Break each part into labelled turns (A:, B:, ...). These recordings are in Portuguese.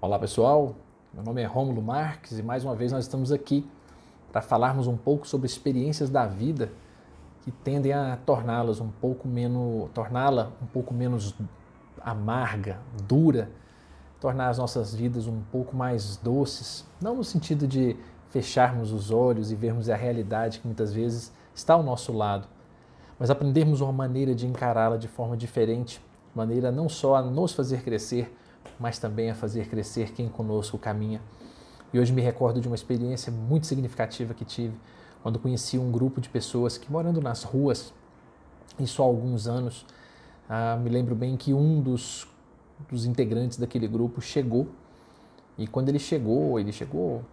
A: Olá pessoal, meu nome é Rômulo Marques e mais uma vez nós estamos aqui para falarmos um pouco sobre experiências da vida que tendem a torná-las um pouco menos, torná-la um pouco menos amarga, dura, tornar as nossas vidas um pouco mais doces, não no sentido de fecharmos os olhos e vermos a realidade que muitas vezes está ao nosso lado, mas aprendermos uma maneira de encará-la de forma diferente, maneira não só a nos fazer crescer, mas também a fazer crescer quem conosco caminha. E hoje me recordo de uma experiência muito significativa que tive quando conheci um grupo de pessoas que morando nas ruas, isso há alguns anos, ah, me lembro bem que um dos, dos integrantes daquele grupo chegou e quando ele chegou, ele chegou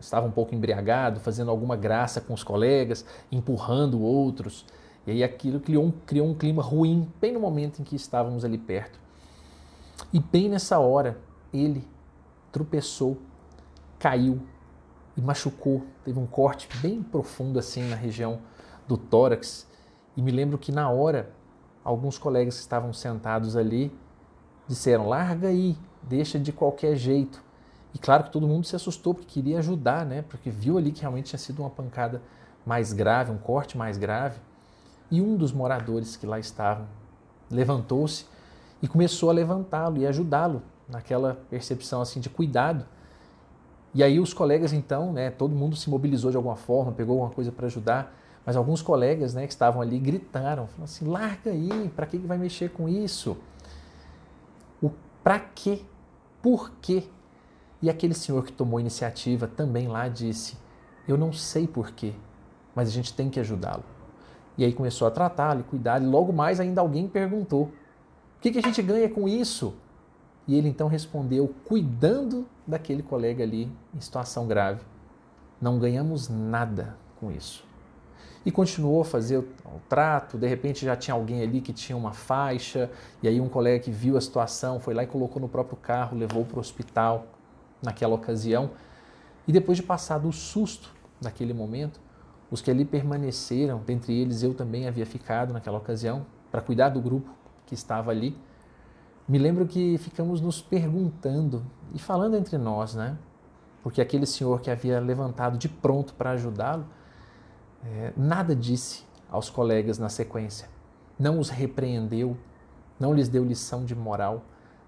A: estava um pouco embriagado, fazendo alguma graça com os colegas, empurrando outros. E aí aquilo criou um, criou um clima ruim, bem no momento em que estávamos ali perto. E bem nessa hora, ele tropeçou, caiu e machucou. Teve um corte bem profundo assim na região do tórax. E me lembro que na hora, alguns colegas que estavam sentados ali disseram: larga aí, deixa de qualquer jeito. E claro que todo mundo se assustou porque queria ajudar, né? Porque viu ali que realmente tinha sido uma pancada mais grave, um corte mais grave. E um dos moradores que lá estavam levantou-se e começou a levantá-lo e ajudá-lo naquela percepção assim de cuidado. E aí os colegas então, né, todo mundo se mobilizou de alguma forma, pegou alguma coisa para ajudar, mas alguns colegas, né, que estavam ali gritaram, falaram assim: "Larga aí, para que vai mexer com isso?" O para quê? Por quê? E aquele senhor que tomou iniciativa também lá disse: Eu não sei porquê, mas a gente tem que ajudá-lo. E aí começou a tratá-lo cuidar, e logo mais ainda alguém perguntou: que, que a gente ganha com isso? E ele então respondeu, cuidando daquele colega ali em situação grave: Não ganhamos nada com isso. E continuou a fazer o, o, trato. De repente já tinha alguém ali que tinha uma faixa, e aí um colega que viu a situação foi lá e colocou no próprio carro, levou para o hospital naquela ocasião. E depois de passado o susto daquele momento, os que ali permaneceram, dentre eles eu também havia ficado naquela ocasião, para cuidar do grupo que estava ali, me lembro que ficamos nos perguntando e falando entre nós, né? Porque aquele senhor que havia levantado de pronto para ajudá-lo, é, nada disse aos colegas na sequência, não os repreendeu, não lhes deu lição de moral,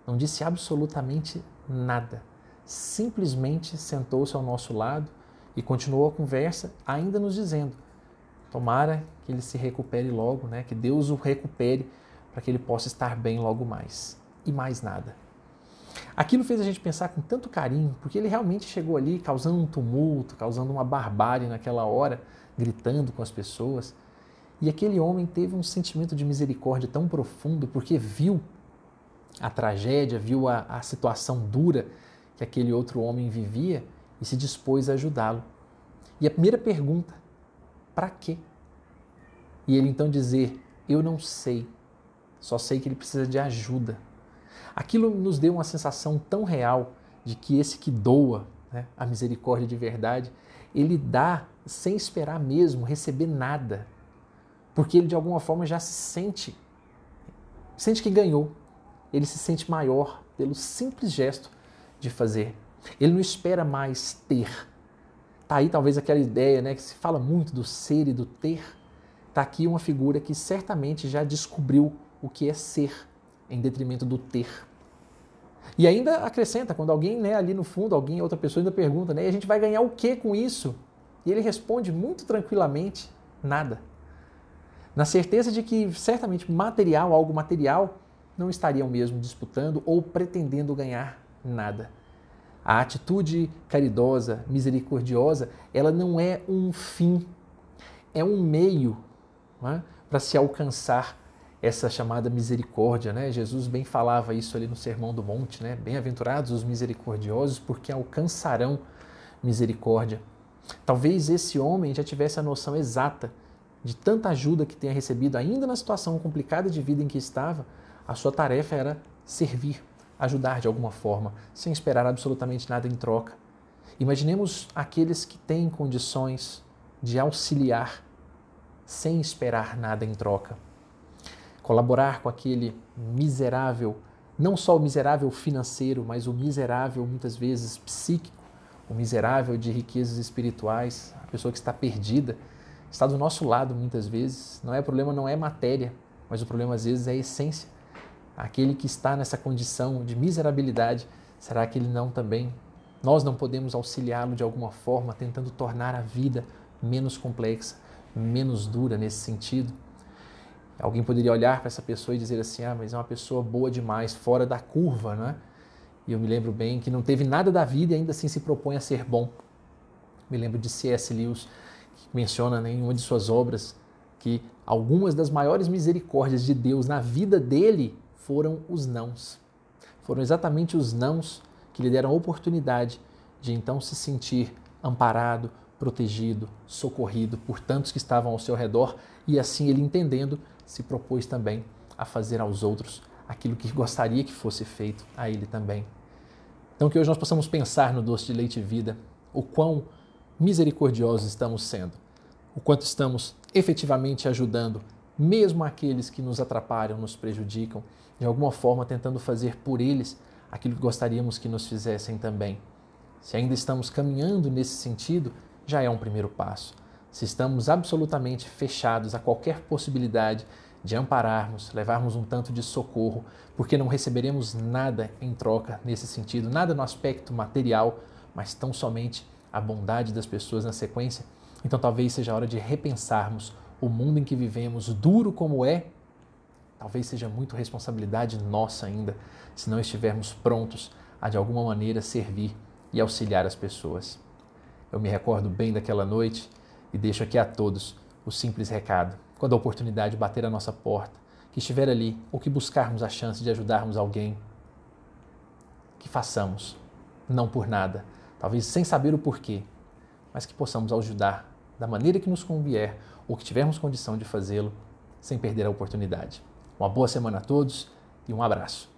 A: não disse absolutamente nada simplesmente sentou-se ao nosso lado e continuou a conversa, ainda nos dizendo: Tomara que ele se recupere logo, né? que Deus o recupere para que ele possa estar bem logo mais. E mais nada. Aquilo fez a gente pensar com tanto carinho, porque ele realmente chegou ali causando um tumulto, causando uma barbárie naquela hora, gritando com as pessoas. E aquele homem teve um sentimento de misericórdia tão profundo, porque viu a tragédia, viu a, a situação dura que aquele outro homem vivia e se dispôs a ajudá-lo. E a primeira pergunta, para quê? E ele então dizer, eu não sei, só sei que ele precisa de ajuda. Aquilo nos deu uma sensação tão real de que esse que doa né, a misericórdia de verdade, ele dá sem esperar mesmo receber nada, porque ele de alguma forma já se sente, sente que ganhou, ele se sente maior pelo simples gesto de fazer. Ele não espera mais ter. Tá aí talvez aquela ideia, né, que se fala muito do ser e do ter. Tá aqui uma figura que certamente já descobriu o que é ser em detrimento do ter. E ainda acrescenta, quando alguém, né, ali no fundo, alguém, outra pessoa ainda pergunta, né, a gente vai ganhar o que com isso? E ele responde muito tranquilamente, nada. Na certeza de que certamente material, algo material, não estariam mesmo disputando ou pretendendo ganhar nada. A atitude caridosa, misericordiosa, ela não é um fim, é um meio é? para se alcançar essa chamada misericórdia. Né? Jesus bem falava isso ali no Sermão do Monte, né? Bem-aventurados os misericordiosos, porque alcançarão misericórdia. Talvez esse homem já tivesse a noção exata de tanta ajuda que tenha recebido, ainda na situação complicada de vida em que estava, a sua tarefa era servir ajudar de alguma forma, sem esperar absolutamente nada em troca. Imaginemos aqueles que têm condições de auxiliar sem esperar nada em troca. Colaborar com aquele miserável não só o miserável financeiro, mas o miserável muitas vezes psíquico, o miserável de riquezas espirituais, a pessoa que está perdida, está do nosso lado muitas vezes. Não é problema, não é matéria, mas o problema às vezes é a essência. Aquele que está nessa condição de miserabilidade, será que ele não também? Nós não podemos auxiliá-lo de alguma forma, tentando tornar a vida menos complexa, menos dura nesse sentido? Alguém poderia olhar para essa pessoa e dizer assim: ah, mas é uma pessoa boa demais, fora da curva, né? E eu me lembro bem que não teve nada da vida e ainda assim se propõe a ser bom. Me lembro de C.S. Lewis, que menciona né, em uma de suas obras que algumas das maiores misericórdias de Deus na vida dele foram os nãos. Foram exatamente os nãos que lhe deram a oportunidade de então se sentir amparado, protegido, socorrido por tantos que estavam ao seu redor e assim ele entendendo se propôs também a fazer aos outros aquilo que gostaria que fosse feito a ele também. Então que hoje nós possamos pensar no doce de leite e vida, o quão misericordiosos estamos sendo, o quanto estamos efetivamente ajudando mesmo aqueles que nos atrapalham, nos prejudicam, de alguma forma tentando fazer por eles aquilo que gostaríamos que nos fizessem também. Se ainda estamos caminhando nesse sentido, já é um primeiro passo. Se estamos absolutamente fechados a qualquer possibilidade de ampararmos, levarmos um tanto de socorro, porque não receberemos nada em troca nesse sentido, nada no aspecto material, mas tão somente a bondade das pessoas na sequência, então talvez seja a hora de repensarmos o mundo em que vivemos, duro como é, talvez seja muito responsabilidade nossa ainda, se não estivermos prontos a de alguma maneira servir e auxiliar as pessoas. Eu me recordo bem daquela noite e deixo aqui a todos o simples recado. Quando a oportunidade bater a nossa porta, que estiver ali ou que buscarmos a chance de ajudarmos alguém, que façamos, não por nada, talvez sem saber o porquê, mas que possamos ajudar da maneira que nos convier ou que tivermos condição de fazê-lo sem perder a oportunidade. Uma boa semana a todos e um abraço.